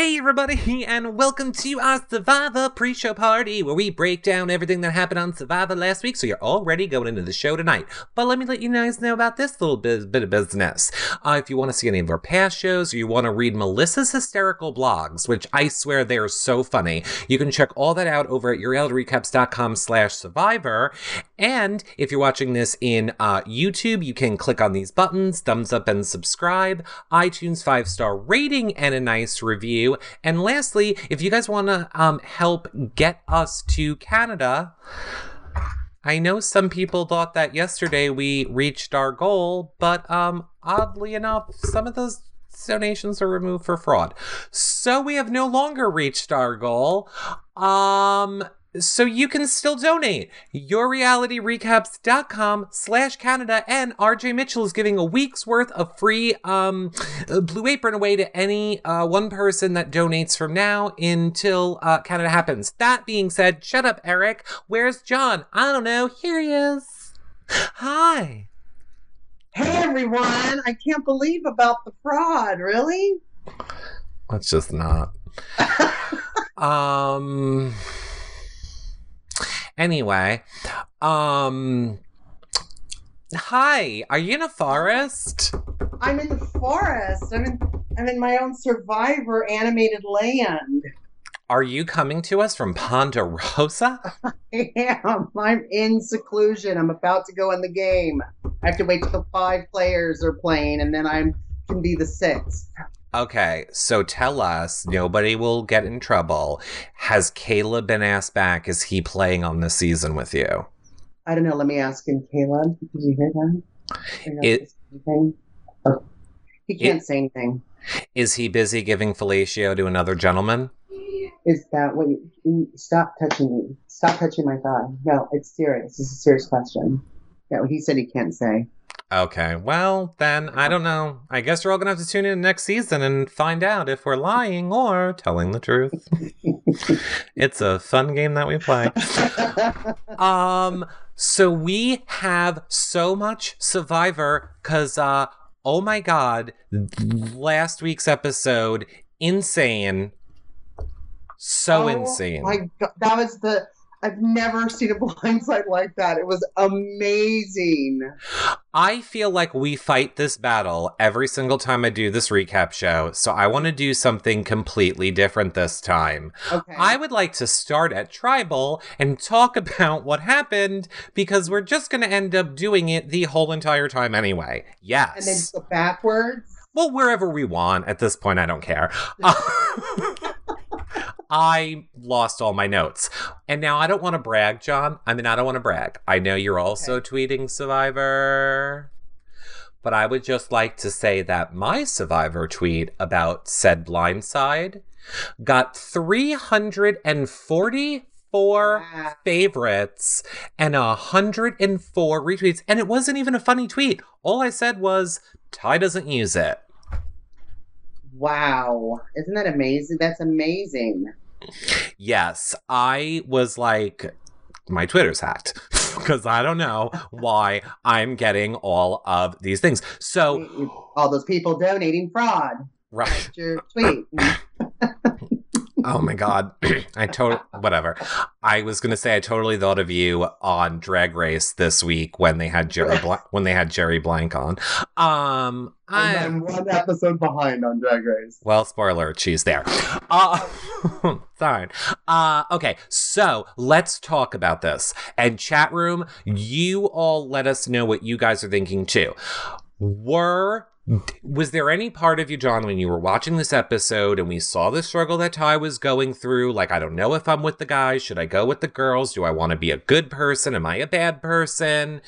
Hey, everybody, and welcome to our Survivor pre show party where we break down everything that happened on Survivor last week so you're already going into the show tonight. But let me let you guys know about this little bit, bit of business. Uh, if you want to see any of our past shows or you want to read Melissa's hysterical blogs, which I swear they're so funny, you can check all that out over at yourrealityrecaps.com slash survivor. And if you're watching this in uh, YouTube, you can click on these buttons, thumbs up and subscribe, iTunes five star rating, and a nice review. And lastly, if you guys want to um, help get us to Canada, I know some people thought that yesterday we reached our goal, but um, oddly enough, some of those donations are removed for fraud. So we have no longer reached our goal. Um, so you can still donate. YourRealityRecaps.com slash Canada and RJ Mitchell is giving a week's worth of free um, Blue Apron away to any uh, one person that donates from now until uh, Canada happens. That being said, shut up, Eric. Where's John? I don't know. Here he is. Hi. Hey everyone, I can't believe about the fraud, really? Let's just not. um Anyway, um Hi, are you in a forest? I'm in the forest. I'm in I'm in my own survivor animated land. Are you coming to us from Ponderosa? I am. I'm in seclusion. I'm about to go in the game. I have to wait till five players are playing and then I can be the sixth. Okay, so tell us, nobody will get in trouble. Has Caleb been asked back? Is he playing on the season with you? I don't know. Let me ask him, Caleb. Did you hear that? It, oh, he can't it, say anything. Is he busy giving fellatio to another gentleman? Is that what you stop touching me? Stop touching my thigh. No, it's serious. This is a serious question. Yeah, he said he can't say. Okay, well, then I don't know. I guess we're all gonna have to tune in next season and find out if we're lying or telling the truth. it's a fun game that we play. um, so we have so much Survivor because, uh, oh my god, last week's episode, insane. So oh, insane. My God, that was the I've never seen a blindside like that. It was amazing. I feel like we fight this battle every single time I do this recap show, so I want to do something completely different this time. Okay. I would like to start at Tribal and talk about what happened because we're just going to end up doing it the whole entire time anyway. Yes. And then go backwards? Well, wherever we want. At this point, I don't care. I lost all my notes. And now I don't want to brag, John. I mean, I don't want to brag. I know you're also okay. tweeting Survivor. But I would just like to say that my Survivor tweet about said blindside got 344 wow. favorites and 104 retweets. And it wasn't even a funny tweet. All I said was, Tai doesn't use it. Wow. Isn't that amazing? That's amazing. Yes. I was like, my Twitter's hacked because I don't know why I'm getting all of these things. So, all those people donating fraud. Right. your tweet. oh my god. I totally whatever. I was gonna say i totally thought of you on drag race this week when they had jerry Bla- when they had jerry blank on. Um i'm one episode behind on drag race. Well spoiler she's there. Uh sorry uh okay so let's talk about this. And chat room you all let us know what you guys are thinking too. Were was there any part of you, John, when you were watching this episode and we saw the struggle that Tai was going through? Like, I don't know if I'm with the guys. Should I go with the girls? Do I want to be a good person? Am I a bad person?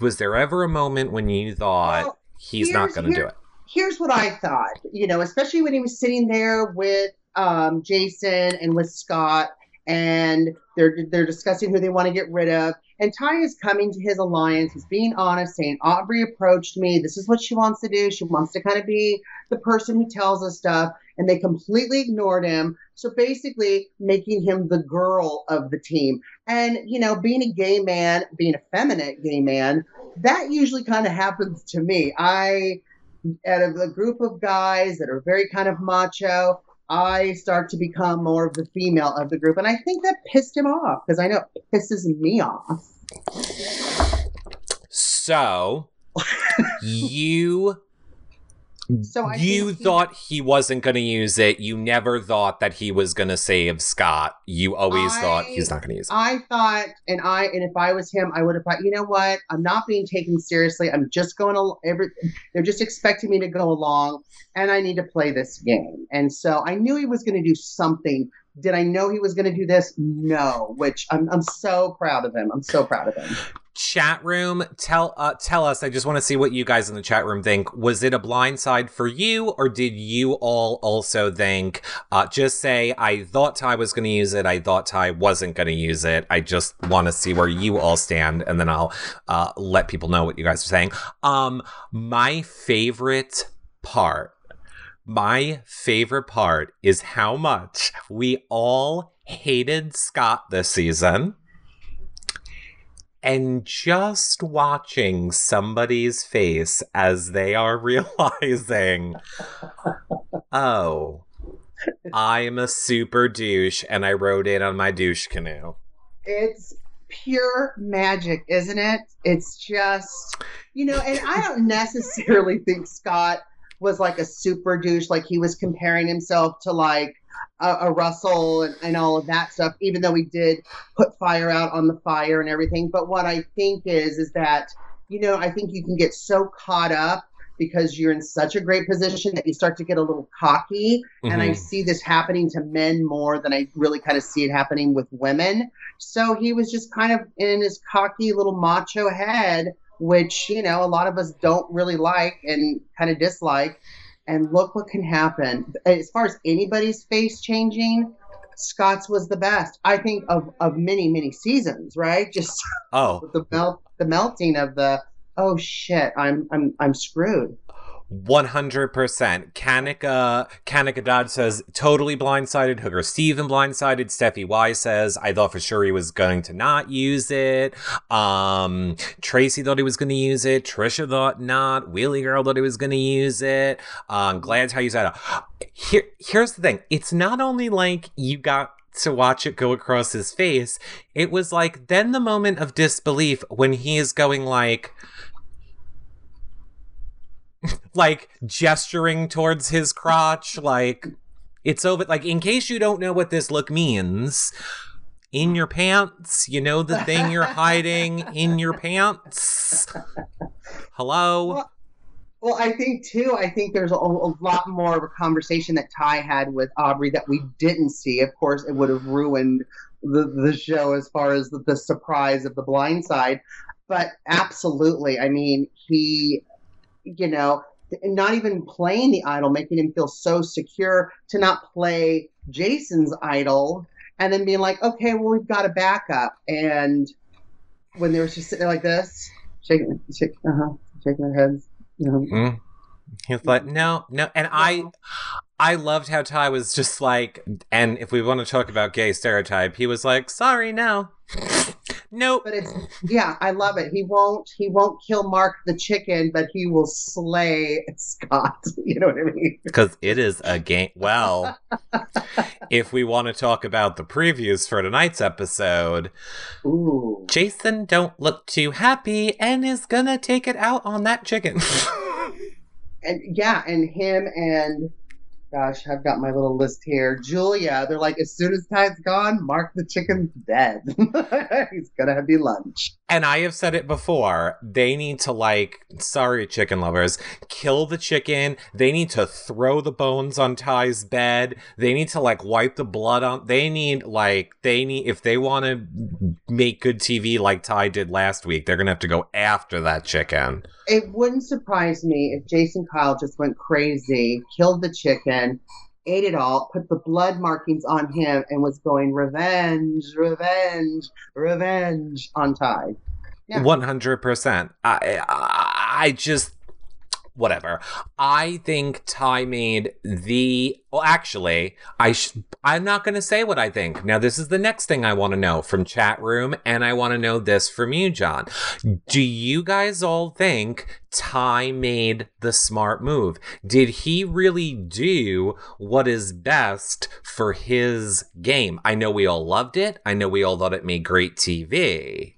Was there ever a moment when you thought well, he's not going to do it? Here's what I thought, you know, especially when he was sitting there with um, Jason and with Scot and they're they're discussing who they want to get rid of. And Tai is coming to his alliance. He's being honest, saying Aubry approached me. This is what she wants to do. She wants to kind of be the person who tells us stuff. And they completely ignored him. So basically, making him the girl of the team. And you know, being a gay man, being a feminine gay man, that usually kind of happens to me. I out of a group of guys that are very kind of macho, I start to become more of the female of the group. And I think that pissed him off because I know it pisses me off. So you So I you he- thought he wasn't going to use it. You never thought that he was going to save Scot. You always thought he's not going to use it. I thought, and I, and if I was him, I would have thought, you know what? I'm not being taken seriously. I'm just going to every. They're just expecting me to go along, and I need to play this game. And so I knew he was going to do something. Did I know he was going to do this? No. Which I'm, I'm so proud of him. I'm so proud of him. Chat room, tell uh, tell us. I just want to see what you guys in the chat room think. Was it a blindside for you, or did you all also think? Uh, just say I thought Tai was going to use it. I thought Tai wasn't going to use it. I just want to see where you all stand, and then I'll uh, let people know what you guys are saying. Um, my favorite part my favorite part is how much we all hated Scot this season. And just watching somebody's face as they are realizing, oh, I'm a super douche and I rode in on my douche canoe. It's pure magic, isn't it? It's just, you know, and I don't necessarily think Scot was like a super douche, like he was comparing himself to like a, a Russell and, and all of that stuff, even though we did put fire out on the fire and everything. But what I think is, is that, you know, I think you can get so caught up because you're in such a great position that you start to get a little cocky. And I Mhm. see this happening to men more than I really kind of see it happening with women. So he was just kind of in his cocky little macho head, which, you know, a lot of us don't really like and kind of dislike. And look what can happen. As far as anybody's face changing, Scot's was the best. I think of, of many, many seasons, right? Just Oh, the melt the melting of the oh shit, I'm I'm I'm screwed. 100%. Kanika, Kanika Dodd says, totally blindsided. Hooker Steven blindsided. Steffi Y says, I thought for sure he was going to not use it. Um, Tracy thought he was going to use it. Trisha thought not. Wheelie Girl thought he was going to use it. Um, glad how you said it. Here, here's the thing. It's not only like you got to watch it go across his face. It was like then the moment of disbelief when he is going like, like gesturing towards his crotch like it's over like in case you don't know what this look means in your pants you know the thing you're hiding in your pants hello Well, Well, I think too. I think there's a, a lot more of a conversation that Tai had with Aubry that we didn't see. Of course, it would have ruined the the show as far as the, the surprise of the blind side. But absolutely, I mean, he, you know, not even playing the idol, making him feel so secure to not play Jason's idol, and then being like, okay, well, we've got a backup. And when they were just sitting there like this, shaking, shake, uh-huh, shaking their heads. You know, Mm. He's like, no, no, and I, I loved how Tai was just like, and if we want to talk about gay stereotype, he was like, sorry, no, nope. but it's yeah, I love it. He won't he won't kill Mark the chicken, but he will slay Scot. You know what I mean? Because it is a game. Well, if we want to talk about the previews for tonight's episode, Ooh. Jason don't look too happy and is gonna take it out on that chicken. And yeah, and him and gosh, I've got my little list here. Julia, they're like, as soon as Tai's gone, Mark the chicken's dead. He's gonna have me lunch. and I have said it before, they need to like, sorry, chicken lovers, kill the chicken. They need to throw the bones on Tai's bed. They need to like wipe the blood on. They need like they need if they want to make good TV like Tai did last week, they're gonna have to go after that chicken. It wouldn't surprise me if Jason Kyle just went crazy, killed the chicken, ate it all, put the blood markings on him, and was going revenge, revenge, revenge on Tai. One hundred percent. I I I just whatever. I think Tai made the. Well, actually, I sh- I'm not going to say what I think. Now, this is the next thing I want to know from chat room, and I want to know this from you, John. Do you guys all think Tai made the smart move? Did he really do what is best for his game? I know we all loved it. I know we all thought it made great TV.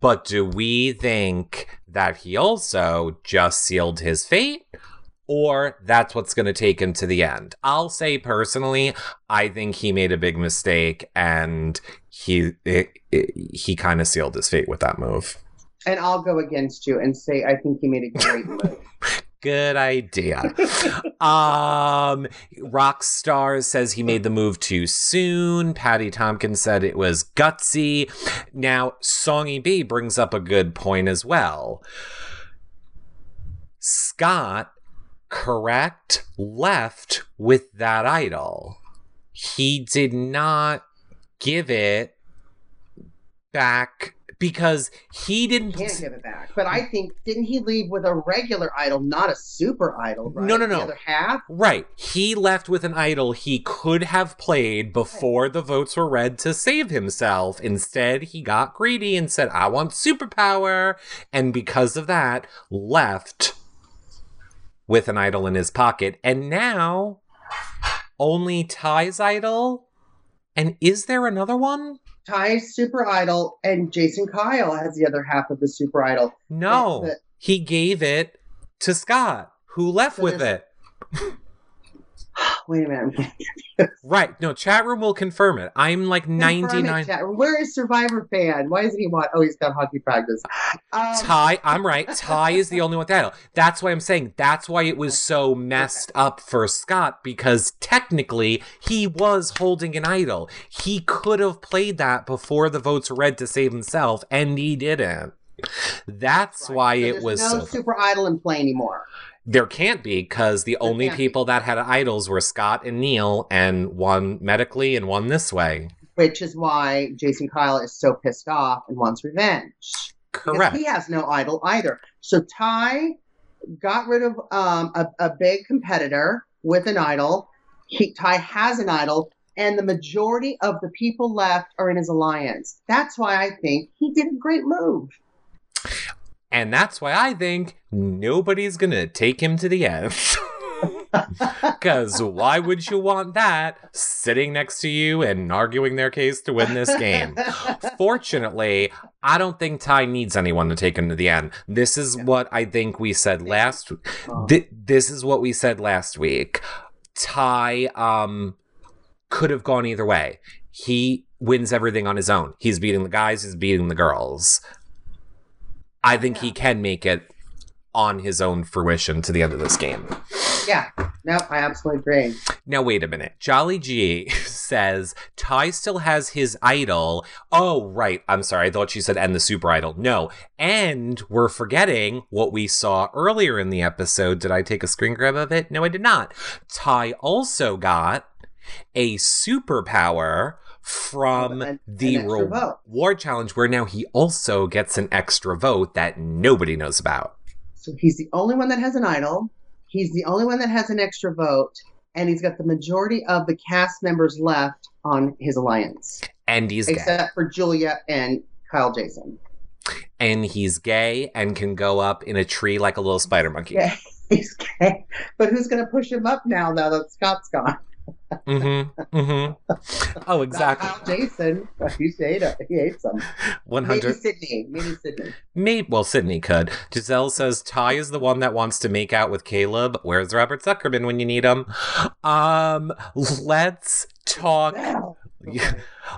But do we think that he also just sealed his fate? Or that's what's going to take him to the end. I'll say personally, I think he made a big mistake, and he it, it, he kind of sealed his fate with that move. And I'll go against you and say I think he made a great move. Good idea. um, Rockstar says he made the move too soon. Patty Tompkins said it was gutsy. Now, Songy B brings up a good point as well. Scot, correct, left with that idol. He did not give it back because he didn't Can't give it back. But I think didn't he leave with a regular idol, not a super idol? Right? No, no, no. The other half. Right. He left with an idol he could have played before the votes were read to save himself. Instead, he got greedy and said, I want superpower. And because of that, left with an idol in his pocket. And now, only Tai's idol? And is there another one? Tai's super idol and Jason Kyle has the other half of the super idol. No. But- He gave it to Scot, who left So with there's- it. Wait a minute. Right. No, chat room will confirm it. I'm like Confirm it, 99. chat. Where is Survivor fan? Why doesn't he want? Oh, he's got hockey practice. Um, Tai, I'm right. Tai is the only one with that. That's why I'm saying that's why it was so messed up for Scot because technically he was holding an idol. He could have played that before the votes were read to save himself, and he didn't. That's right. why So it was no so. super idol in play anymore. There can't be because the only can't people that had idols were Scot and Neal, and one medically and one this way. Which is why Jason Kyle is so pissed off and wants revenge. Correct. he has no idol either. So Tai got rid of um, a, a big competitor with an idol. He, Tai has an idol, and the majority of the people left are in his alliance. That's why I think he did a great move. And that's why I think nobody's gonna take him to the end. Because why would you want that sitting next to you and arguing their case to win this game? Fortunately, I don't think Tai needs anyone to take him to the end. This is what I think we said last. Th- this is what we said last week. Tai um could have gone either way. He wins everything on his own. He's beating the guys. He's beating the girls. I think he can make it on his own fruition to the end of this game. yeah, no, I absolutely agree. Now, wait a minute. Jolly G says Tai still has his idol. Oh, right. I'm sorry. I thought she said and the super idol. No. And we're forgetting what we saw earlier in the episode. Did I take a screen grab of it? No, I did not. Tai also got a superpower from An- the an reward challenge where now he also gets an extra vote that nobody knows about. So he's the only one that has an idol. He's the only one that has an extra vote, and he's got the majority of the cast members left on his alliance, And he's gay. except for Julia and Kyle Jason. and he's gay and can go up in a tree like a little spider monkey. Yeah, he's gay. But who's going to push him up now? Now that Scot's gone. Mm-hmm. Mm-hmm. Oh, Not exactly. Kyle Jason. He hate him. He hates him. One Maybe hundred. Cydney. Maybe Cydney. Maybe. Well, Cydney could. Giselle says Tai is the one that wants to make out with Caleb. Where's Robert Zuckerman when you need him? Um. Let's talk. Well, Yeah.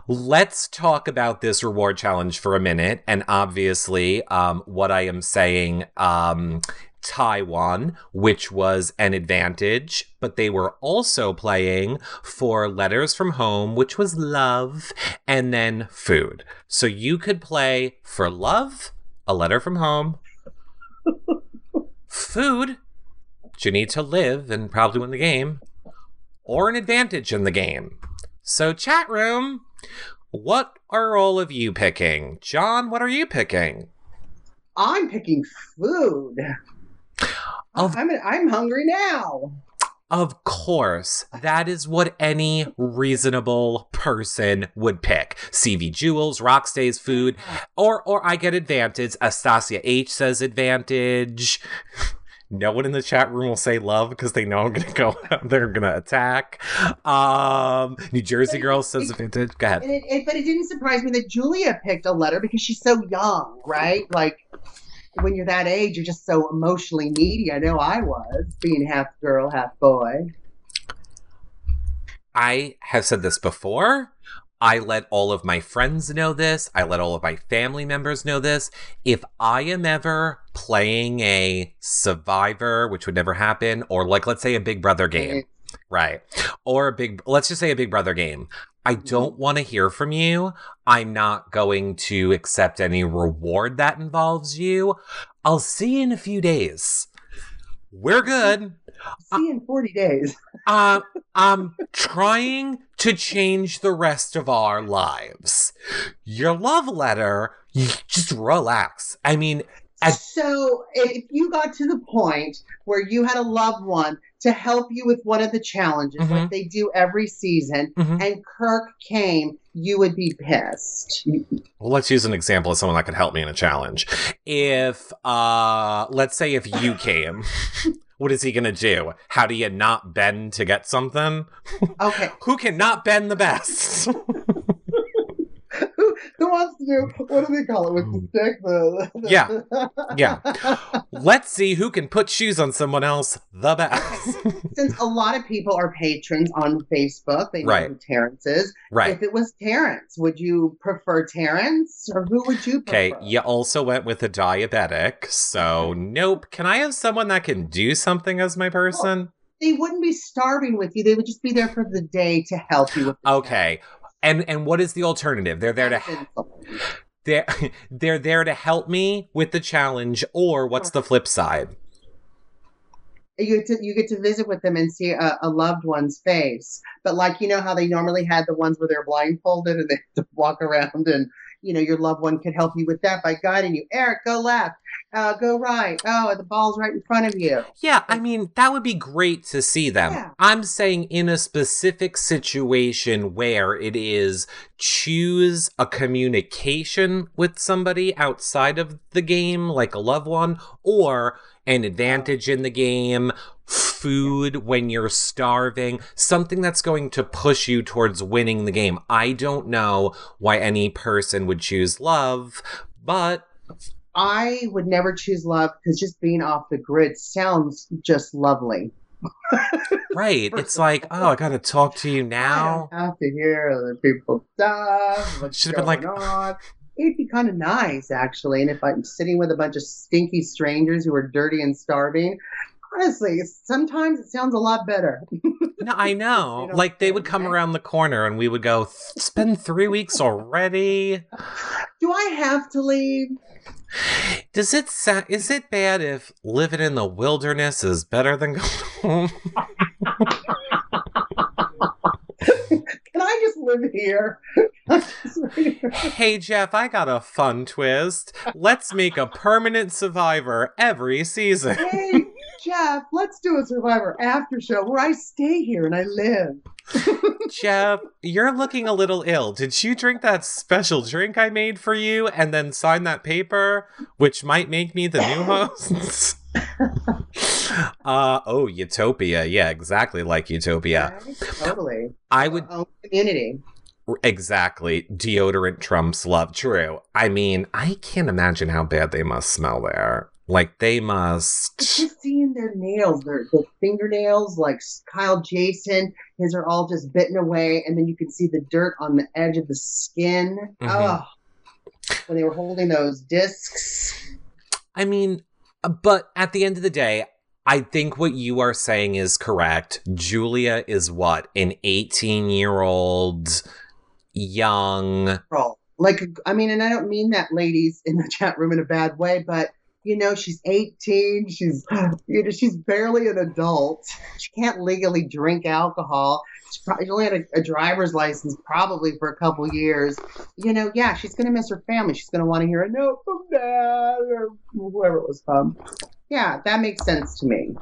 Let's talk about this reward challenge for a minute. And obviously, um, what I am saying, um, Tai won, which was an advantage, but they were also playing for letters from home, which was love, and then food. So you could play for love, a letter from home, food, which you need to live and probably win the game, or an advantage in the game. So, chat room, what are all of you picking? John, what are you picking? I'm picking food. Of I'm I'm hungry now. Of course, that is what any reasonable person would pick. CV Jewels, Rockstays food, or or I get advantage. Astasia H says advantage. No one in the chat room will say love because they know I'm gonna go. They're gonna attack. Um, New Jersey girl it- says it- advantage. Go ahead. It, but it didn't surprise me that Julia picked a letter because she's so young, right? Like when you're that age, you're just so emotionally needy. I know I was being half girl, half boy. I have said this before. I let all of my friends know this. I let all of my family members know this. If I am ever playing a survivor, which would never happen, or like let's say a Big Brother game, mm-hmm. right? Or a big let's just say a Big Brother game. I don't want to hear from you. I'm not going to accept any reward that involves you. I'll see you in a few days. We're good. See you in 40 days. Uh, I'm trying to change the rest of our lives. Your love letter, you just relax. I mean, I- so if you got to the point where you had a loved one to help you with one of the challenges, Mhm. like they do every season, mhm. and Kirk came, you would be pissed. well, let's use an example of someone that could help me in a challenge. If, uh, let's say if you came, what is he gonna do? How do you not bend to get something? Okay, Who can not bend the best? who, who wants to do what do they call it with the stick? The, the- Yeah. yeah. Let's see who can put shoes on someone else the best. Since a lot of people are patrons on Facebook, they know Right. who Terrence is. right. If it was Terrence, would you prefer Terrence or who would you prefer? Okay, you also went with a diabetic, so nope. Can I have someone that can do something as my person? They wouldn't be starving with you. They would just be there for the day to help you with the Okay. And and what is the alternative? They're there to challenge. they're they're there to help me with the challenge or what's the flip side? you get to you get to visit with them and see a, a loved one's face. But like you know how they normally had the ones where they're blindfolded and they walk around and you know your loved one could help you with that by guiding you. Eric, go left. Uh, go right. Oh, the ball's right in front of you. Yeah, I mean, that would be great to see them. Yeah. I'm saying in a specific situation where it is choose a communication with somebody outside of the game, like a loved one, or an advantage in the game, food when you're starving, something that's going to push you towards winning the game. I don't know why any person would choose love, but I would never choose love because just being off the grid sounds just lovely. right, it's like, oh, I gotta talk to you now. I have to hear other people stuff. What's Should've been like- on. It'd be kind of nice, actually. And if I'm sitting with a bunch of stinky strangers who are dirty and starving, honestly, sometimes it sounds a lot better. No, I know. Like they would come right? around the corner and we would go, it's been three weeks already. Do I have to leave? Does it sound, is it bad if living in the wilderness is better than going home? Can I just live here? hey Jeff, I got a fun twist. Let's make a permanent survivor every season. hey, Jeff, let's do a Survivor after show where I stay here and I live. Jeff, you're looking a little ill. Did you drink that special drink I made for you and then sign that paper, which might make me the new host? uh oh, Utopia. Yeah, exactly like Utopia. Right? Totally. I would Own community. exactly deodorant trumps love. True. I mean, I can't imagine how bad they must smell there. Like they It's must. just seeing their nails, their, their fingernails, like Kyle Jason, his are all just bitten away, and then you can see the dirt on the edge of the skin. Mhm. Oh, when they were holding those discs. I mean, uh, but at the end of the day, I think what you are saying is correct. Julia is what? An 18 year old young. Girl. Like, I mean, and I don't mean that, ladies, in the chat room in a bad way, but you know, she's 18. She's, you know, she's barely an adult. She can't legally drink alcohol. She probably only had a, a driver's license probably for a couple years. You know, yeah, she's going to miss her family. She's going to want to hear a note from dad or whoever it was from. Yeah, that makes sense to me.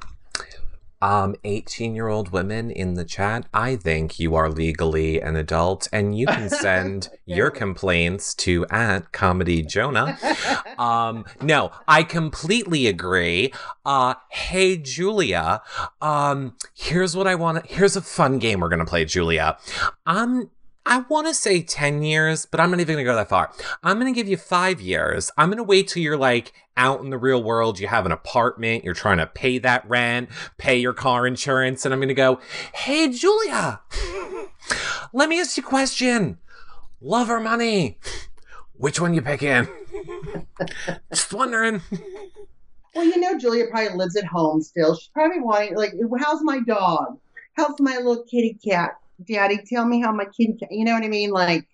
Um, 18 year old women in the chat, I think you are legally an adult and you can send your complaints to at Comedy Jonah. Um, no, I completely agree. Uh, hey, Julia, um, here's what I want here's a fun game we're going to play, Julia. Um, I want to say 10 years, but I'm not even going to go that far. I'm going to give you five years. I'm going to wait till you're like out in the real world. You have an apartment. You're trying to pay that rent, pay your car insurance. And I'm going to go, Hey, Julia, let me ask you a question. Love or money? Which one you picking? Just wondering. Well, you know, Julia probably lives at home still. She's probably wanting, like, how's my dog? How's my little kitty cat? Daddy, tell me how my kid, cat. You know what I mean? Like,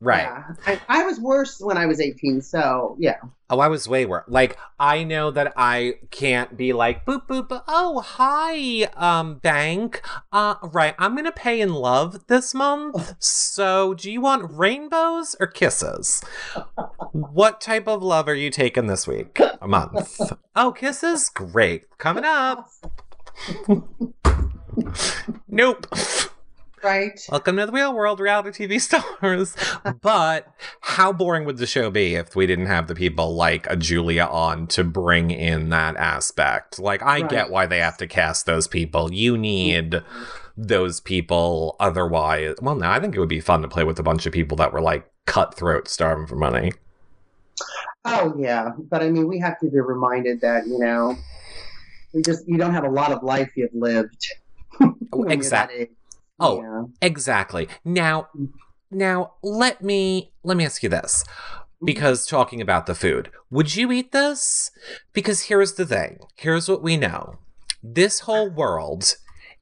Right. yeah. I, I was worse when I was 18. So, yeah. Oh, I was way worse. Like, I know that I can't be like, boop, boop, boop. Oh, hi, um, bank. Uh, right. I'm going to pay in love this month. So, do you want rainbows or kisses? What type of love are you taking this week? A month. Oh, kisses? Great. Coming up. Nope. Right? Welcome to the real world, reality TV stars. but how boring would the show be if we didn't have the people like a Julia on to bring in that aspect? Like, I Right. get why they have to cast those people. You need those people. Otherwise, well, no, I think it would be fun to play with a bunch of people that were like cutthroat, starving for money. Oh, yeah. But I mean, we have to be reminded that, you know, we just, you don't have a lot of life you've lived. exactly. Oh, Yeah. Exactly. Now, now let me let me ask you this. Because talking about the food, would you eat this? Because here's the thing. Here's what we know. This whole world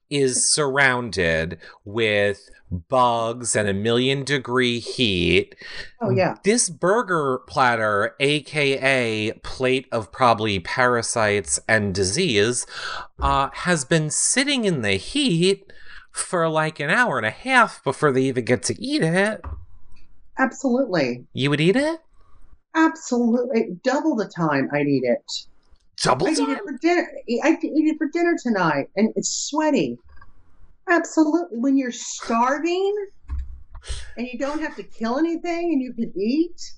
is surrounded with bugs and a million degree heat. Oh, yeah. This burger platter, aka plate of probably parasites and disease, uh, has been sitting in the heat for like an hour and a half before they even get to eat it. Absolutely. You would eat it? Absolutely. Double the time I'd eat it. Double I'd eat it for dinner. I'd eat it for dinner tonight, and it's sweaty. Absolutely. When you're starving and you don't have to kill anything and you can eat,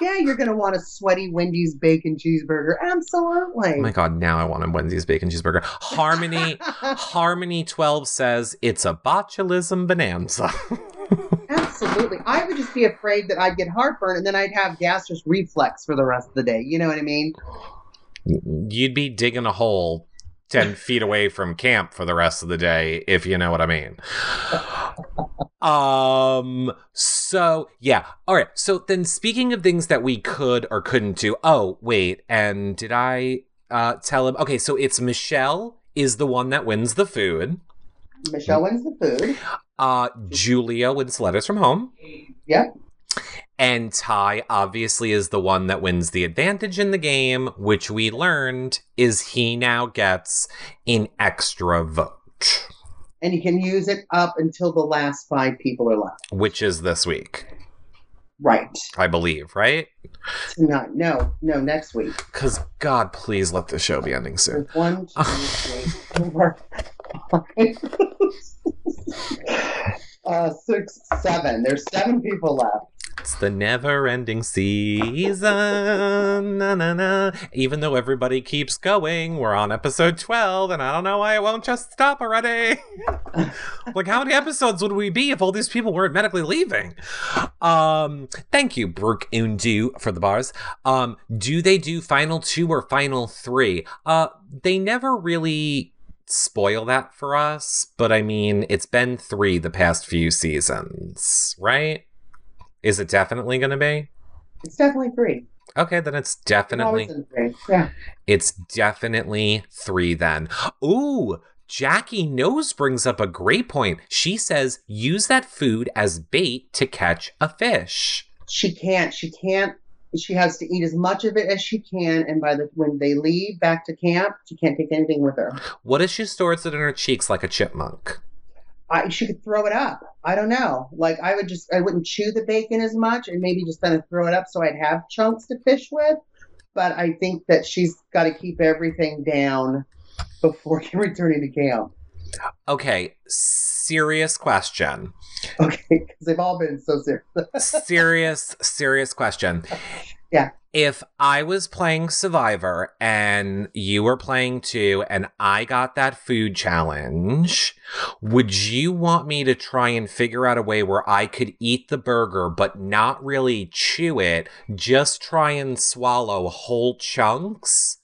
yeah, you're going to want a sweaty Wendy's bacon cheeseburger. Absolutely. Oh my god, now I want a Wendy's bacon cheeseburger. Harmony Harmony 12 says it's a botulism bonanza. Absolutely. I would just be afraid that I'd get heartburn and then I'd have gastric reflux for the rest of the day. You know what I mean? You'd be digging a hole 10 feet away from camp for the rest of the day, if you know what I mean. Um, so yeah. All right. So then speaking of things that we could or couldn't do. Oh, wait. And did I uh tell him? Okay, so it's Michele is the one that wins the food. Michele wins the food. Uh Julia wins letters from home. Yep. And Tai obviously is the one that wins the advantage in the game, which we learned is he now gets an extra vote, And you can use it up until the last five people are left. which is this week, Right. I believe, right? Tonight. No, no, next week. Because God, please let the show be ending soon. One, two, three, four, five, uh, six, seven. There's seven people left. It's the never ending season. Na, na, na. Even though everybody keeps going, we're on episode 12, and I don't know why it won't just stop already. like, how many episodes would we be if all these people weren't medically leaving? Um, thank you, Brooke Undu, for the bars. Um, do they do final two or final three? Uh, they never really spoil that for us, but I mean, it's been three the past few seasons, right? Is it definitely going to be? It's definitely three. Okay, then it's It's definitely three. Yeah. it's definitely 3 then. Ooh, Jackie Nose brings up a great point. She says use that food as bait to catch a fish. She can't. She can't. She has to eat as much of it as she can, and by the when they leave back to camp, she can't take anything with her. What if she stores it in her cheeks like a chipmunk? I, she could throw it up. I don't know. Like I would just, I wouldn't chew the bacon as much, and maybe just kind of throw it up so I'd have chunks to fish with. but I think that she's got to keep everything down before returning to camp. Okay, serious question. Okay, because they've all been so serious. serious, serious question. Oh, Yeah. If I was playing Survivor and you were playing too, and I got that food challenge, would you want me to try and figure out a way where I could eat the burger but not really chew it, just try and swallow whole chunks?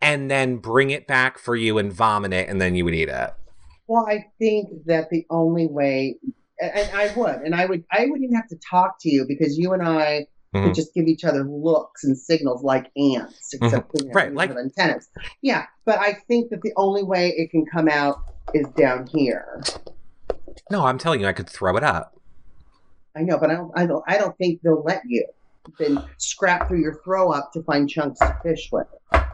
And then bring it back for you and vomit it, and then you would eat it. Well, I think that the only way, and I would, and I would, I wouldn't even have to talk to you because you and I Would just give each other looks and signals like ants, except you know, Mm-hmm. Right, like- have antennas. Yeah, but I think that the only way it can come out is down here. No, I'm telling you, I could throw it up. I know, but I don't, I don't, I don't think they'll let you. Then scrap through your throw up to find chunks to fish with.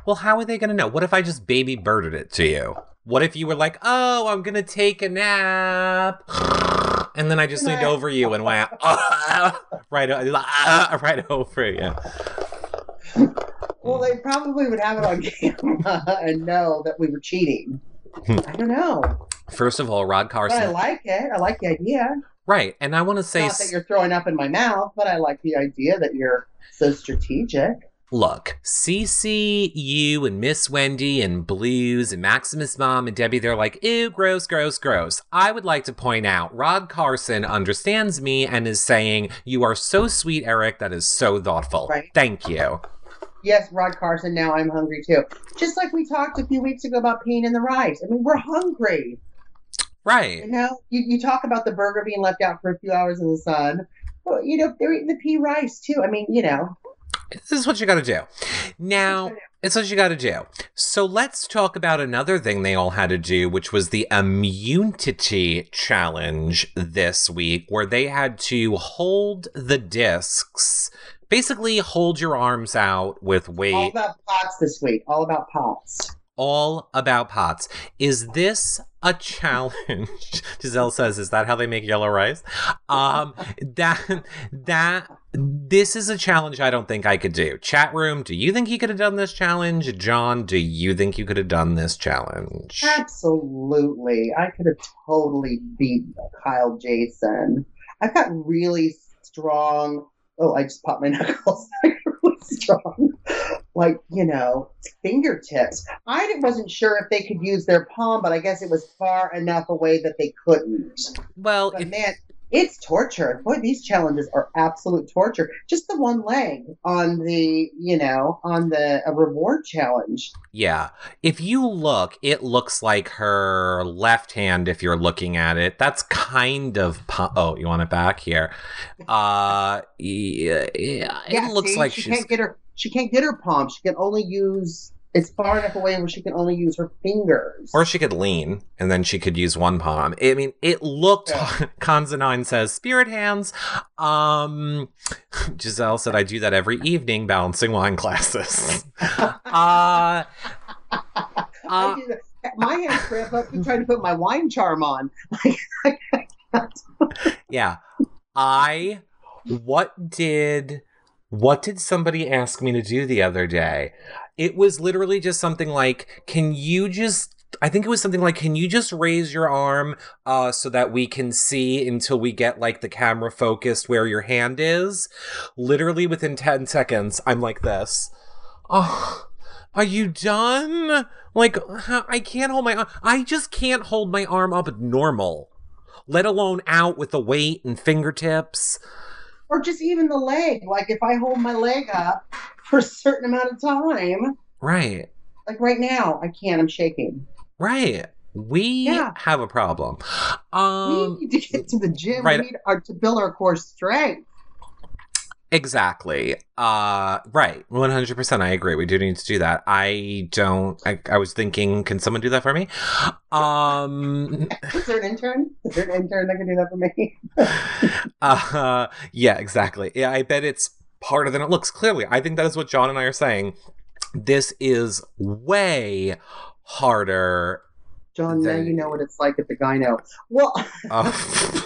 Well, how are they going to know? What if I just baby birded it to you? What if you were like, oh, I'm going to take a nap? And then I just leaned over you and went, right, o- right over you. Well, they probably would have it on camera and know that we were cheating. Hmm. I don't know, First of all, Rod Carson. but I like it. I like the idea. Right. And I want to say, Not that you're throwing up in my mouth, but I like the idea that you're so strategic. Look, Cece, you, and Miss Wendy, and Blues, and Maximus Mom, and Debbie, they're like, ew, gross, gross, gross. I would like to point out, Rod Carson understands me and is saying, you are so sweet, Eric. That is so thoughtful. Right. Thank you. Yes, Rod Carson. Now I'm hungry too. Just like we talked a few weeks ago about peeing in the rice. I mean, we're hungry. Right. You know, you, you talk about the burger being left out for a few hours in the sun. Well, you know, they're eating the pea rice too. I mean, you know. This is what you got to do. Now, it's what you got to do. So let's talk about another thing they all had to do, which was the immunity challenge this week, where they had to hold the discs. Basically, hold your arms out with weight. All about pots this week. All about pots. All about pots. Is this a challenge? Giselle says, "Is that how they make yellow rice?" Um, that that this is a challenge I don't think I could do. Chat room, do you think you could have done this challenge? John, do you think you could have done this challenge? Absolutely. I could have totally beat Kyle Jason. I've got really strong. Oh, I just popped my knuckles. really strong, like, you know, fingertips. I wasn't sure if they could use their palm, but I guess it was far enough away that they couldn't. Well, But if, man, it's torture. Boy, these challenges are absolute torture. Just the one leg on the, you know, on the a reward challenge. yeah. If you look, it looks like her left hand. If you're looking at it, that's kind of. pu- Oh, you want it back here? Uh, yeah, yeah, it Yeah, looks see, like she she's can't get her. She can't get her palm. She can only use. It's far enough away where she can only use her fingers. Or she could lean and then she could use one palm. I mean, it looked Yeah. Kanza9 says spirit hands. Um Giselle said I do that every evening balancing wine glasses." uh I uh, do that. My hands cramp up to trying to put my wine charm on. yeah. I what did what did somebody ask me to do the other day? It was literally just something like, can you just I think it was something like, can you just raise your arm uh, so that we can see until we get like the camera focused where your hand is? Literally within 10 seconds, I'm like this. Oh, are you done? Like, I can't hold my. I just can't hold my arm up normal, let alone out with the weight and fingertips. Or just even the leg. Like if I hold my leg up for a certain amount of time, Right, like right now, I can't. I'm shaking. right. We Yeah. have a problem. Um, we need to get to the gym. right. We need our, to build our core strength. Exactly. Uh right. 100% I agree. We do need to do that. I don't I, I was thinking can someone do that for me? Um Is there an intern? Is there an intern that can do that for me? uh yeah, exactly. Yeah, I bet it's harder than it looks. Clearly, I think that is what John and I are saying. This is way harder. John, now you know what it's like at the gyno. Well, Uh,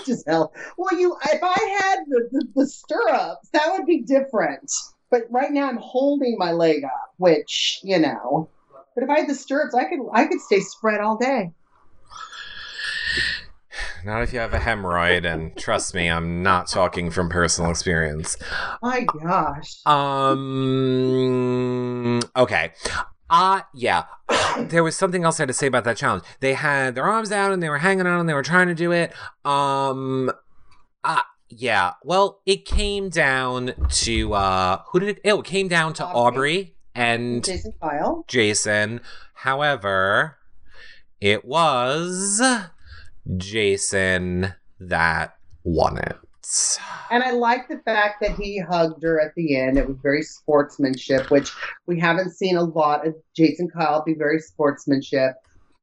Giselle. Well, you, if I had the, the, the stirrups, that would be different. But right now I'm holding my leg up, which you know. But if I had the stirrups, I could I could stay spread all day. Not if you have a hemorrhoid, and trust me, I'm not talking from personal experience. My gosh. Um. Okay. Uh, yeah. there was something else I had to say about that challenge. They had their arms out and they were hanging on and they were trying to do it. Um, uh, yeah. Well, it came down to, uh, who did it? Oh, it came down to Aubry. Aubry and Jason Kyle. Jason. However, it was Jason that won it. And I like the fact that he hugged her at the end. It was very sportsmanship, which we haven't seen a lot of Jason Kyle be very sportsmanship.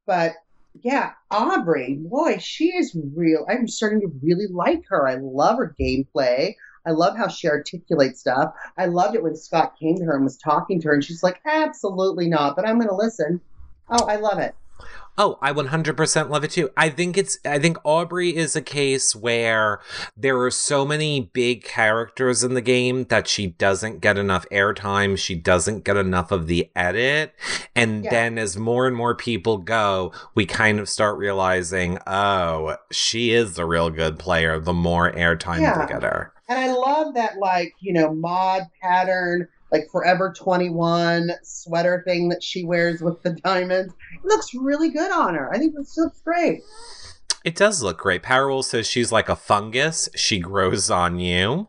But yeah, Aubry, boy, she is real. I'm starting to really like her. I love her gameplay. I love how she articulates stuff. I loved it when Scot came to her and was talking to her, and she's like, absolutely not, but I'm going to listen. Oh, I love it. Oh, I 100% love it too. I think it's I think Aubry is a case where there are so many big characters in the game that she doesn't get enough airtime, she doesn't get enough of the edit, and Yeah. then as more and more people go, we kind of start realizing, oh, she is a real good player the more airtime Yeah. we get her. And I love that, like, you know, mod pattern, like Forever 21 sweater thing that she wears with the diamonds. It looks really good on her. I think this looks great. It does look great. Powerwolf says she's like a fungus. She grows on you.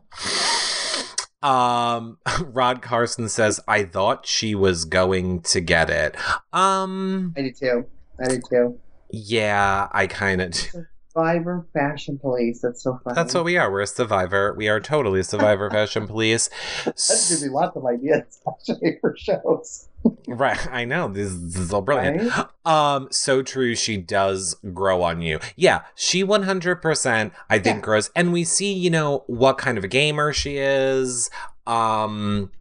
Um, Rod Carson says, I thought she was going to get it. Um, I did too. I did too. yeah, I kind of. Survivor Fashion Police. That's so funny. That's what we are. We're a survivor. We are totally survivor fashion police. That gives me lots of ideas actually for shows. Right. I know. This, this is all brilliant. Right? Um, so true. She does grow on you. Yeah, she 100%, I think, Yeah. grows. And we see, you know, what kind of a gamer she is. Um,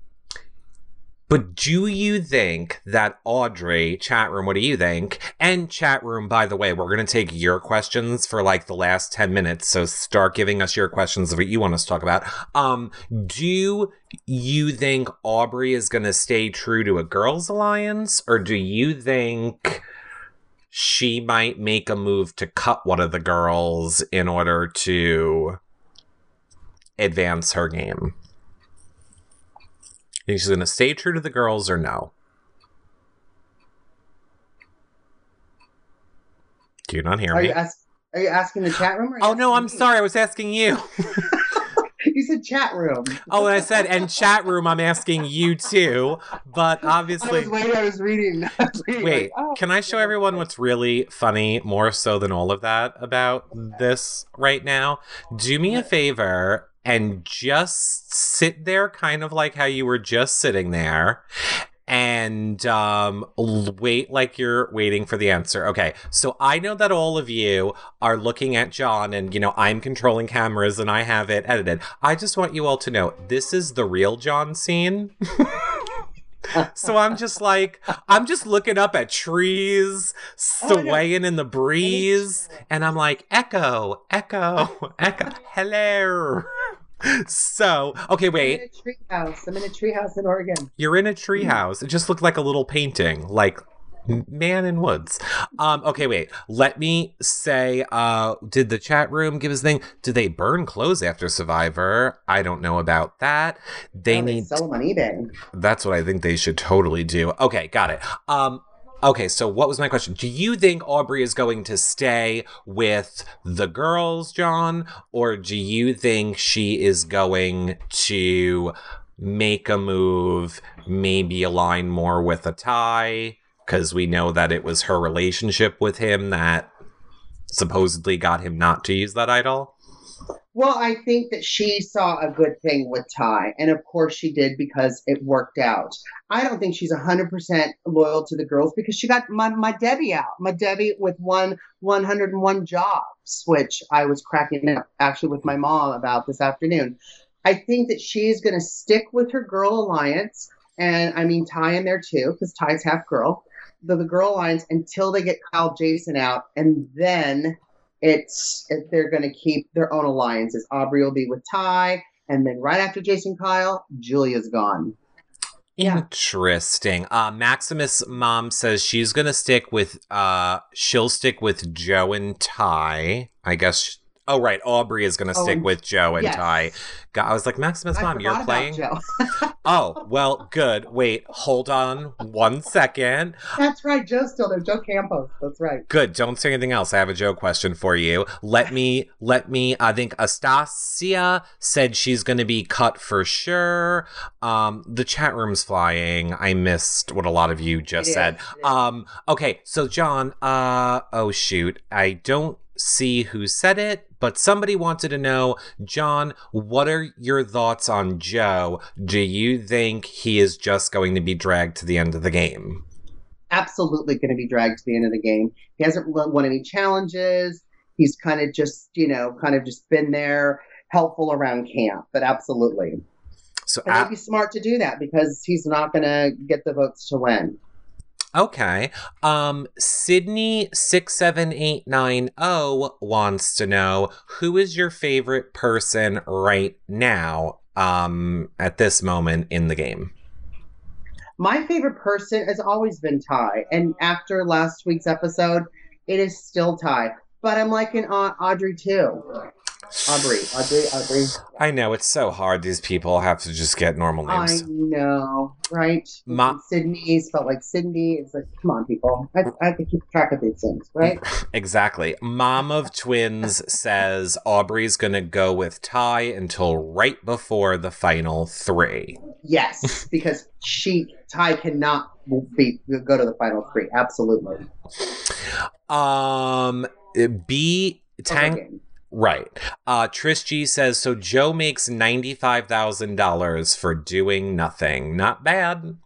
but do you think that Audrey, chat room, what do you think? And chat room, by the way, we're going to take your questions for like the last 10 minutes. So start giving us your questions of what you want us to talk about. Um, do you think Aubry is going to stay true to a girls' alliance? Or do you think she might make a move to cut one of the girls in order to advance her game? Think she's going to stay true to the girls or no? Do you not hear Are me? you, ask, are you asking the chat room? Or Oh no, I'm me? sorry. I was asking you. You said chat room. Oh, and I said, and chat room, I'm asking you too. But I obviously, was waiting. I was reading. I was reading, wait. like, oh. Can I show everyone what's really funny, more so than all of that about this right now? Do me a favor and just sit there, kind of like how you were just sitting there. And um, wait like you're waiting for the answer. Okay, so I know that all of you are looking at John, and you know I'm controlling cameras and I have it edited. I just want you all to know this is the real John scene. so I'm just like, I'm just looking up at trees swaying in the breeze, and I'm like, echo, echo, echo, hello. So, okay, I'm wait. in a tree house. I'm in a tree house in Oregon. You're in a treehouse. It just looked like a little painting, like man in woods. Um, okay, wait. Let me say, uh, did the chat room give us a thing? Do they burn clothes after Survivor? I don't know about that. They Oh, need sell them on eBay. that's what I think they should totally do. Okay, got it. Um okay, so what was my question? Do you think Aubry is going to stay with the girls, John, or do you think she is going to make a move, maybe align more with a Tai cuz we know that it was her relationship with him that supposedly got him not to use that idol? Well, I think that she saw a good thing with Tai, and of course she did because it worked out. I don't think she's 100% loyal to the girls because she got my, my Debbie out, my Debbie with one 101 jobs, which I was cracking up actually with my mom about this afternoon. I think that she's going to stick with her girl alliance, and I mean Tai in there too because Tai's half girl. The, the girl alliance until they get Kyle Jason out, and then it's they're going to keep their own alliances. Aubry will be with Tai, And then right after Jason Kyle, Julia's gone. Yeah. Interesting. Uh, Maximus' mom says she's gonna stick with. Uh, she'll stick with Joe and Tai. I guess. Oh right, Aubry is gonna Oh, stick with Joe and yes. Tai. God, I was like, Maximus' I mom, you're playing. Joe. Oh well, good. Wait, hold on one second. That's right. Joe's still there. Joe Campos. That's right. Good. Don't say anything else. I have a Joe question for you. Let me, let me, I think Astasia said she's going to be cut for sure. Um, the chat room's flying. I missed what a lot of you just It said. is, it is. Um, okay. So John, uh, oh shoot. I don't see who said it, but somebody wanted to know, John, what are your thoughts on Joe? Do you think he is just going to be dragged to the end of the game? absolutely going to be dragged to the end of the game. He hasn't won any challenges. He's kind of just, you know, kind of just been there, helpful around camp. But absolutely, So a- it'd be smart to do that because he's not going to get the votes to win. Okay. Um Sydney 67890 wants to know who is your favorite person right now um at this moment in the game. My favorite person has always been Tai, and after last week's episode, it is still Tai. But I'm liking Au- Audrey too. Aubry, Audrey, Audrey. I know it's so hard these people have to just get normal names. I know, right? Ma- Cydney spelled like Sydney. It's like, come on, people. I, I have to keep track of these things, right? Exactly. Mom of twins says Aubry's going to go with Tai until right before the final 3. Yes, because she Tai cannot be go to the final three. Absolutely. Um B Tang Okay. Right. Uh Trish G says so Joe makes $95,000 for doing nothing. Not bad.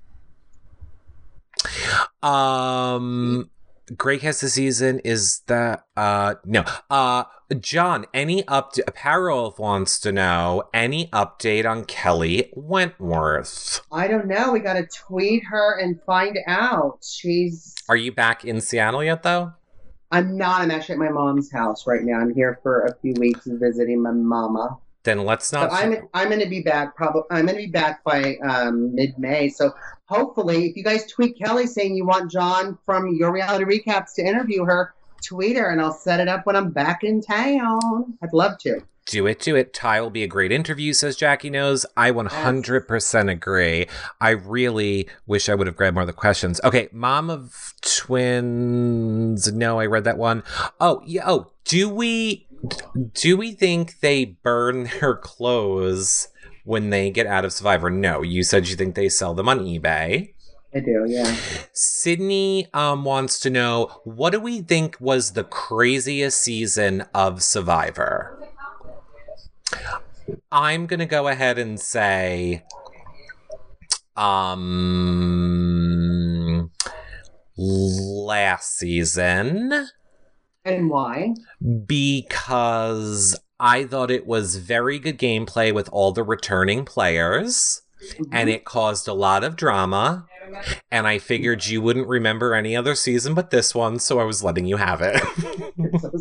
Um Greg has the season is that uh no. Uh John, any up Apparel wants to know any update on Kelley Wentworth. I don't know. We got to tweet her and find out. She's. Are you back in Seattle yet though? I'm not. I'm actually at my mom's house right now. I'm here for a few weeks visiting my mama. Then let's So not I'm I'm going to be back. Probably I'm going to be back by um, mid May. So hopefully, if you guys tweet Kelley saying you want John from your reality recaps to interview her, tweet her and I'll set it up when I'm back in town. I'd love to. Do it, do it. Tai will be a great interview, says Jackie Knows. I 100% agree. I really wish I would have grabbed more of the questions. Okay, Mom of Twins. No, I read that one. Oh, yeah. Oh, do we do we think they burn their clothes when they get out of Survivor? No, you said you think they sell them on eBay. I do, yeah. Sydney um, wants to know what do we think was the craziest season of Survivor? I'm gonna go ahead and say, um, last season And why? because I thought it was very good gameplay with all the returning players and it caused a lot of drama. And I figured you wouldn't remember any other season but this one, so I was letting you have it.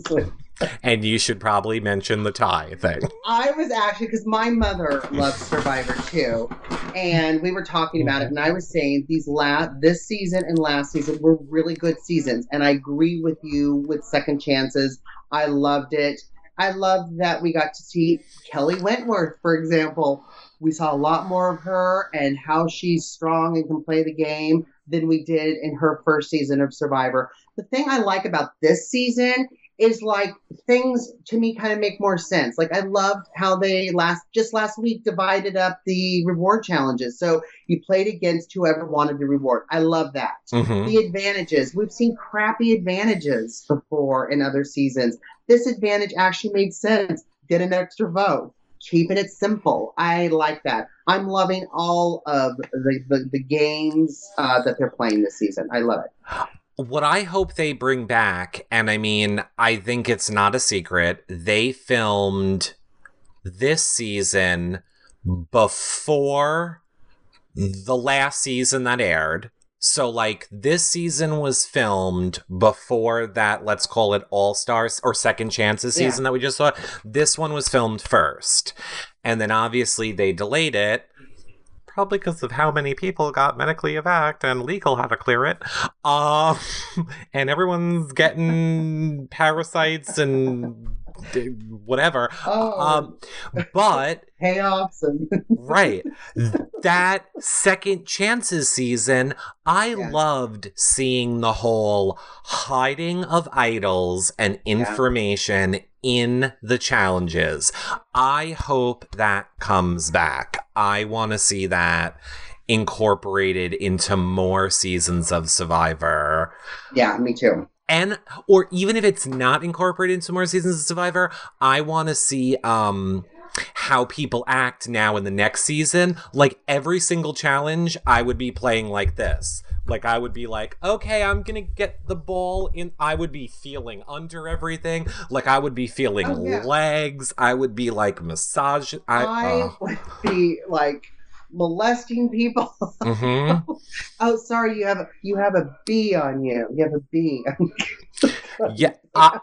So and you should probably mention the tie thing. I was actually because my mother loves Survivor too, and we were talking about it, and I was saying these last this season and last season were really good seasons, and I agree with you with Second Chances. I loved it. I loved that we got to see Kelley Wentworth, for example. We saw a lot more of her and how she's strong and can play the game than we did in her first season of Survivor. The thing I like about this season is like things to me kind of make more sense. Like I loved how they last just last week divided up the reward challenges. So you played against whoever wanted the reward. I love that. Mhm. The advantages. We've seen crappy advantages before in other seasons. This advantage actually made sense. Get an extra vote. Keeping it simple. I like that. I'm loving all of the, the, the games uh, that they're playing this season. I love it. What I hope they bring back, and I mean, I think it's not a secret, they filmed this season before the last season that aired So, like, this season was filmed before that, let's call it All Stars or Second Chances Yeah. season that we just saw. This one was filmed first. And then obviously they delayed it. Probably because of how many people got medically evac and legal had to clear it. Um, and everyone's getting parasites and whatever. Oh, Um, but payoffs and right that second chances season i Yeah. loved seeing the whole hiding of idols and information in the challenges i hope that comes back i want to see that incorporated into more seasons of survivor yeah, me too. And or even if it's not incorporated into more seasons of survivor i want to see um how people act now in the next season. Like every single challenge i would be playing like this. Like i would be like okay i'm gonna get the ball in i would be feeling under everything. Like i would be feeling Oh, yeah. legs. I would be like massage i, I, uh, would be like molesting people. mhm. oh, sorry, you have a, you have a bee on you. You have a bee. yeah I-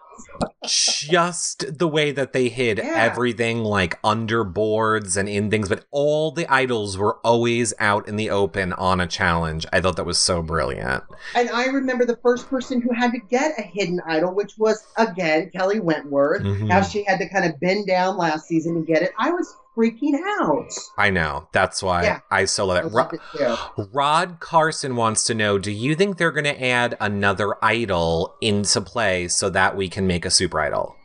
just the way that they hid Yeah. everything like under boards and in things but all the idols were always out in the open on a challenge i thought that was so brilliant and I remember the first person who had to get a hidden idol, which was again Kelley Wentworth. Mhm. How she had to kind of bend down last season to get it. I was freaking out. i know that's why Yeah. i so love I that loved it. Rod Carson wants to know Do you think they're going to add another idol into play so that we can make a super idol?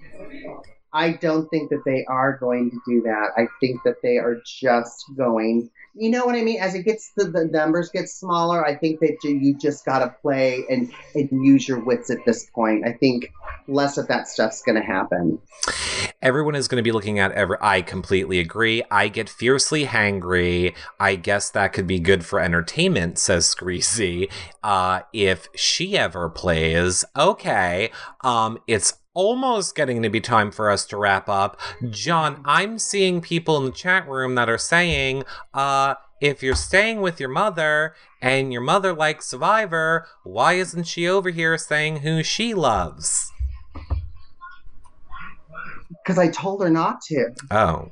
I don't think that they are going to do that. I think that they are just going. You know what I mean? As it gets the, the numbers get smaller, I think that you, you just got to play and, and use your wits at this point. I think less of that stuff's going to happen. Everyone is going to be looking at every. I completely agree. I get fiercely hangry. I guess that could be good for entertainment, says Screesy. Uh, if she ever plays, okay. Um, it's almost getting to be time for us to wrap up. John, I'm seeing people in the chat room that are saying, uh, if you're staying with your mother and your mother likes Survivor, why isn't she over here saying who she loves? Because I told her not to. Oh.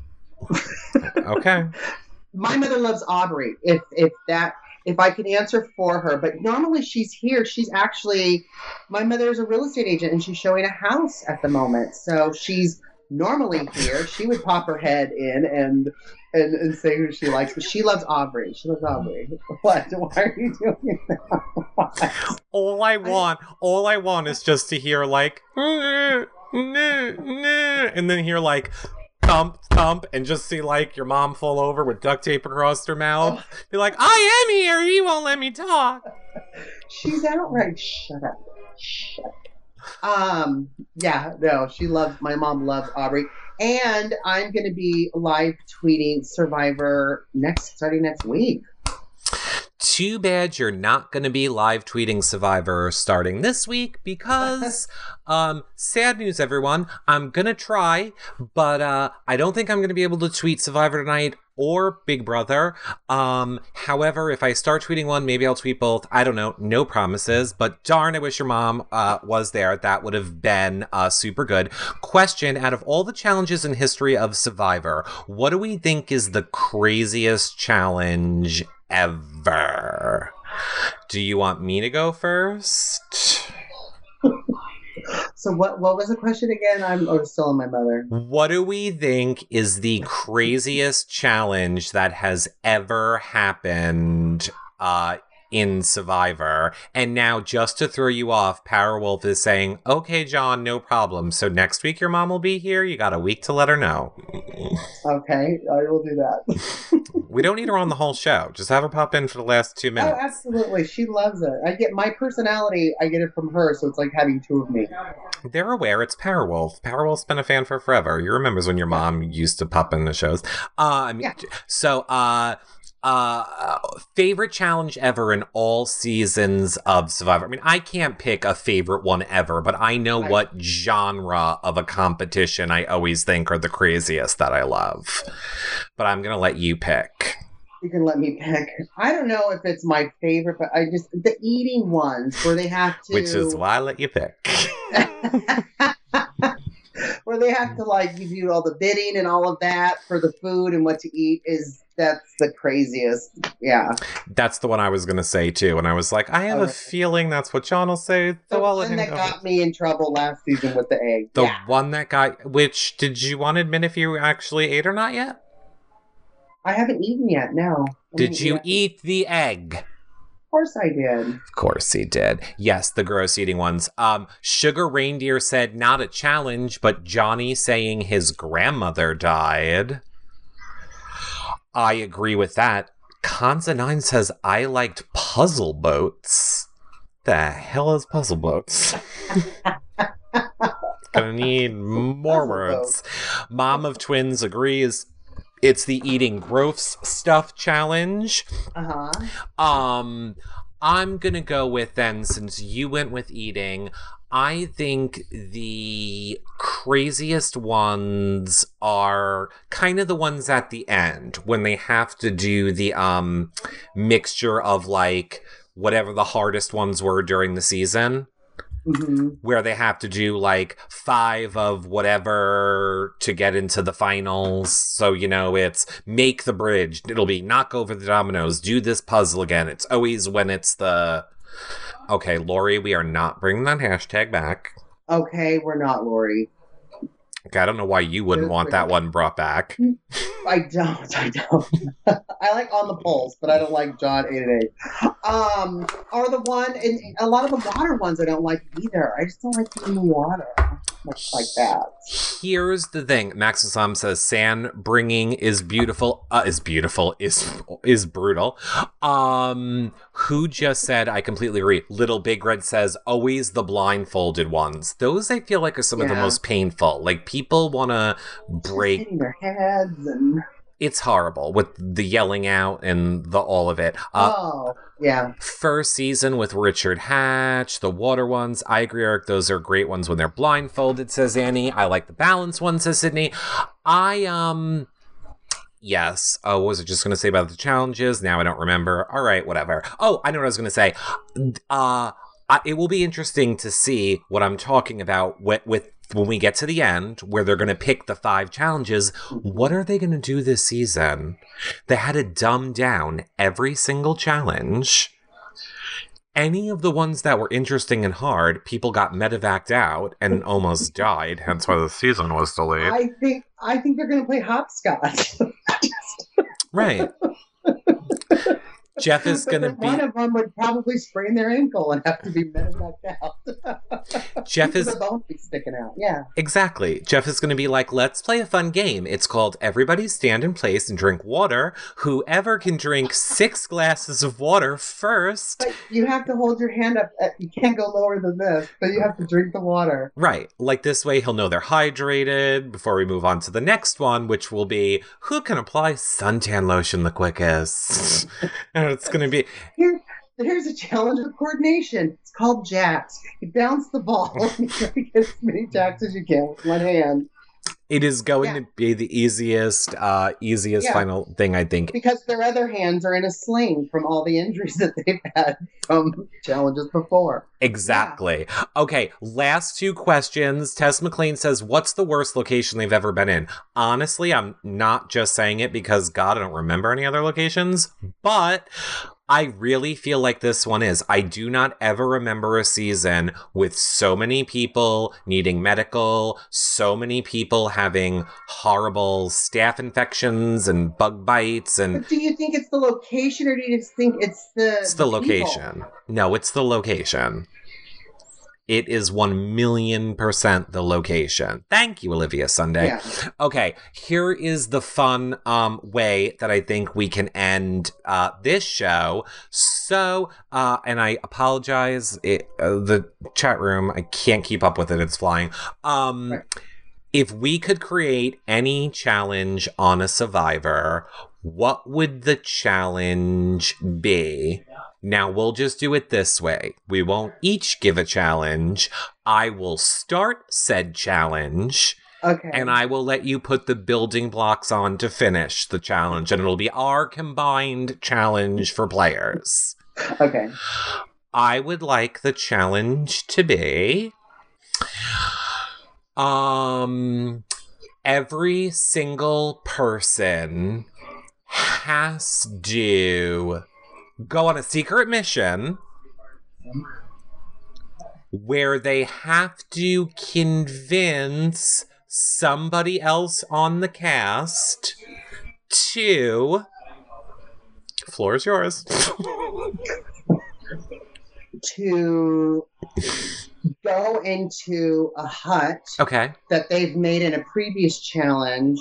okay. My mother loves Aubry. If if that if I could answer for her, but normally she's here. She's actually my mother is a real estate agent and she's showing a house at the moment. So she's normally here. She would pop her head in and and, and say who she likes, but she loves Aubry. She loves Aubry. What? Why are you doing that? All I want, all I want is just to hear like, "Mm, mm, mm," and then hear like, thump, thump, and just see like your mom fall over with duct tape across her mouth. Be like, I am here. He won't let me talk. She's outright. Shut up. Shut up. Um, yeah, no, she loves my mom loves Aubry. And I'm gonna be live tweeting Survivor next starting next week. Too bad you're not going to be live tweeting Survivor starting this week because, um, sad news, everyone. I'm going to try, but uh, I don't think I'm going to be able to tweet Survivor tonight or Big Brother. Um, however, if I start tweeting one, maybe I'll tweet both. I don't know. No promises, but darn, I wish your mom uh, was there. That would have been uh, super good. Question Out of all the challenges in history of Survivor, what do we think is the craziest challenge ever? Do you want me to go first? So what what was the question again? I'm oh, still on my mother. What do we think is the craziest challenge that has ever happened uh, in Survivor? And now, just to throw you off, Powerwolf is saying, okay, John, no problem. So next week your mom will be here. You got a week to let her know. Okay, I will do that. We don't need her on the whole show. Just have her pop in for the last two minutes. Oh, absolutely. She loves it. I get my personality, I get it from her, so it's like having two of me. They're aware it's Powerwolf. Powerwolf's been a fan for forever. You remembers when your mom used to pop in the shows. Mean, Yeah. so uh, uh, favorite challenge ever in all seasons of Survivor. I mean, I can't pick a favorite one ever, but I know Right. what genre of a competition I always think are the craziest that I love. But I'm gonna let you pick. You can let me pick. I don't know if it's my favorite, but I just the eating ones where they have to, Which is why I let you pick. where they have to like give you do all the bidding and all of that for the food and what to eat is that's the craziest. Yeah. That's the one I was gonna say too, and I was like, I have a feeling that's what John will say. The I'll one that go. got me in trouble last season with the egg. The yeah. one that got which did you want to admit if you actually ate or not yet? I haven't eaten yet. No. I Did you yet. eat the egg? Of course I did. Of course he did. Yes, the gross eating ones. Um, Sugar Reindeer said not a challenge, but Johnny saying his grandmother died. I agree with that. Kanza Nine says I liked puzzle boats. The hell is puzzle boats? Gonna need more words. Mom of Twins agrees. It's the eating gross stuff challenge. Uh huh. Um, I'm gonna go with then since you went with eating. I think the craziest ones are kind of the ones at the end when they have to do the um mixture of like whatever the hardest ones were during the season hmm where they have to do like five of whatever to get into the finals. So, you know, it's make the bridge. It'll be knock over the dominoes, do this puzzle again. It's always when it's the. Okay, Lori, we are not bringing that hashtag back. Okay, we're not Lori. Okay, I don't know why you wouldn't want that one brought back. I don't. I don't. I like on the pulse, but I don't like John eight and eight. Um, are the one and a lot of the water ones I don't like either. I just don't like eating the water much like that. Here's the thing. Max Sam says sand bringing is beautiful. Uh, is beautiful. Is is brutal. Um, who just said I completely agree. Little Big Red says always the blindfolded ones. Those I feel like are some of the most painful. Like people want to break. hitting their heads and It's horrible with the yelling out and the all of it. Uh, oh yeah. first season with Richard Hatch, the water ones. I agree, Eric. Those are great ones when they're blindfolded, says Annie. I like the balance ones, says Sydney. I, um, yes. Oh, what was I just going to say about the challenges? Now I don't remember. All right, whatever. Oh, I know what I was going to say. Uh, I, it will be interesting to see what I'm talking about with, with when we get to the end where they're going to pick the five challenges. What are they going to do this season? They had to dumb down every single challenge. Any of the ones that were interesting and hard, people got medevaced out and almost died. Hence why the season was delayed. I think I think they're gonna play hopscotch. right. Jeff is going to be. One of them would probably sprain their ankle and have to be medevaced out. Jeff is the bone be sticking out. Yeah. Exactly. Jeff is going to be like, let's play a fun game. It's called Everybody Stand in Place and Drink Water. Whoever can drink six glasses of water first. But you have to hold your hand up. At, you can't go lower than this, but you have to drink the water. Right. Like this way, he'll know they're hydrated before we move on to the next one, which will be who can apply suntan lotion the quickest. and it's going to be Here, here's a challenge of coordination. It's called jacks. You bounce the ball and you try to get as many jacks as you can with one hand. it is going Yeah. to be the easiest uh easiest Yeah. final thing I think Because their other hands are in a sling from all the injuries that they've had from challenges before. Exactly. Okay, last two questions. Tess McLean says, What's the worst location they've ever been in? Honestly, I'm not just saying it because, God, I don't remember any other locations, but I really feel like this one is. I do not ever remember a season with so many people needing medical, so many people having horrible staph infections and bug bites and But do you think it's the location or do you just think it's the It's the people? location. No, it's the location. It is 1 million percent the location. Thank you, Olivia Sunday. Yeah. Okay, here is the fun um, way that I think we can end uh, this show. So, uh, and I apologize, it, uh, the chat room, I can't keep up with it, it's flying. Um, Right. If we could create any challenge on a survivor, what would the challenge be? Now we'll just do it this way. We won't each give a challenge. I will start said challenge, Okay. and I will let you put the building blocks on to finish the challenge, and it'll be our combined challenge for players. okay. I would like the challenge to be um every single person has to go on a secret mission where they have to convince somebody else on the cast to floor is yours. To go into a hut okay. that they've made in a previous challenge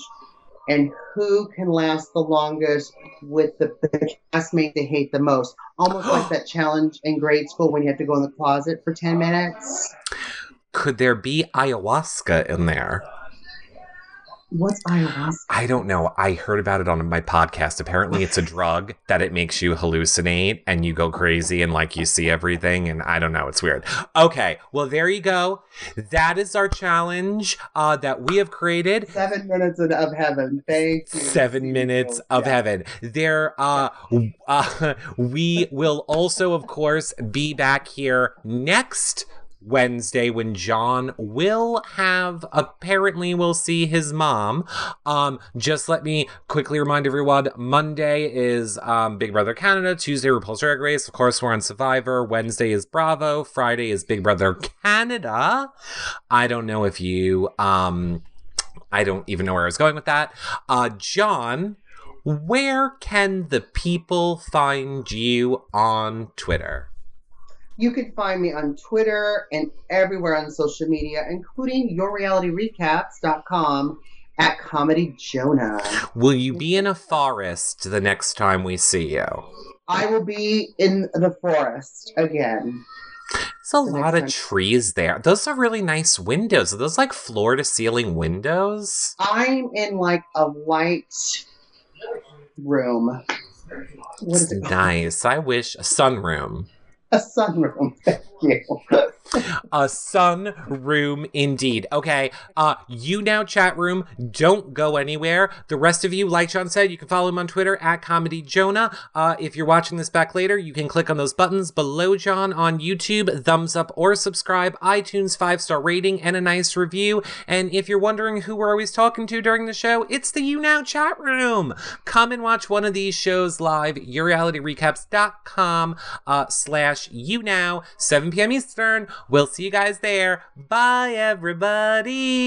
and who can last the longest with the, the castmate they hate the most. Almost like that challenge in grade school when you have to go in the closet for 10 minutes. could there be ayahuasca in there What's ayahuasca? I don't know. I heard about it on my podcast. Apparently, it's a drug that it makes you hallucinate and you go crazy and like you see everything. And I don't know. It's weird. Okay. Well, there you go. That is our challenge uh, that we have created. Seven minutes of- of heaven. Thank you. Seven minutes of Yeah. heaven. There, uh, w- uh, we will also, of course, be back here next Wednesday when John will have apparently will see his mom. Um, just let me quickly remind everyone: Monday is um, Big Brother Canada, Tuesday RuPaul's Drag Race. Of course, we're on Survivor. Wednesday is Bravo. Friday is Big Brother Canada. I don't know if you um. I don't even know where I was going with that. Uh, John, where can the people find you on Twitter? You can find me on Twitter and everywhere on social media, including yourrealityrecaps.com at Comedy Jonah. Will you be in a forest the next time we see you? I will be in the forest again. There's a lot of time. trees there. Those are really nice windows. Are those like floor to ceiling windows? I'm in like a light room. What is it called? Nice. I wish a sunroom. A sunroom. You. A sun room indeed. Okay. Uh you now chat room. Don't go anywhere. The rest of you, like John said, you can follow him on Twitter at Comedy Jonah. Uh if you're watching this back later, you can click on those buttons below John on YouTube, thumbs up or subscribe, iTunes five-star rating, and a nice review. And if you're wondering who we're always talking to during the show, it's the You Now chat room. Come and watch one of these shows live, yourrealityrecaps.com uh slash you now, 7 p.m. Eastern. We'll see you guys there. Bye, everybody.